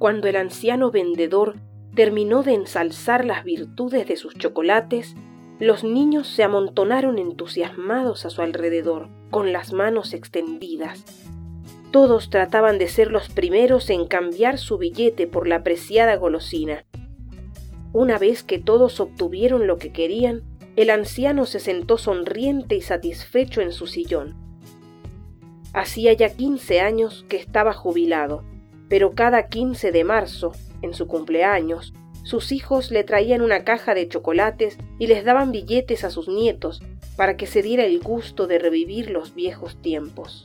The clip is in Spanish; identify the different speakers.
Speaker 1: Cuando el anciano vendedor terminó de ensalzar las virtudes de sus chocolates, los niños se amontonaron entusiasmados a su alrededor, con las manos extendidas. Todos trataban de ser los primeros en cambiar su billete por la preciada golosina. Una vez que todos obtuvieron lo que querían, el anciano se sentó sonriente y satisfecho en su sillón. Hacía ya quince años que estaba jubilado, pero cada quince de marzo, en su cumpleaños, sus hijos le traían una caja de chocolates y les daban billetes a sus nietos para que se diera el gusto de revivir los viejos tiempos.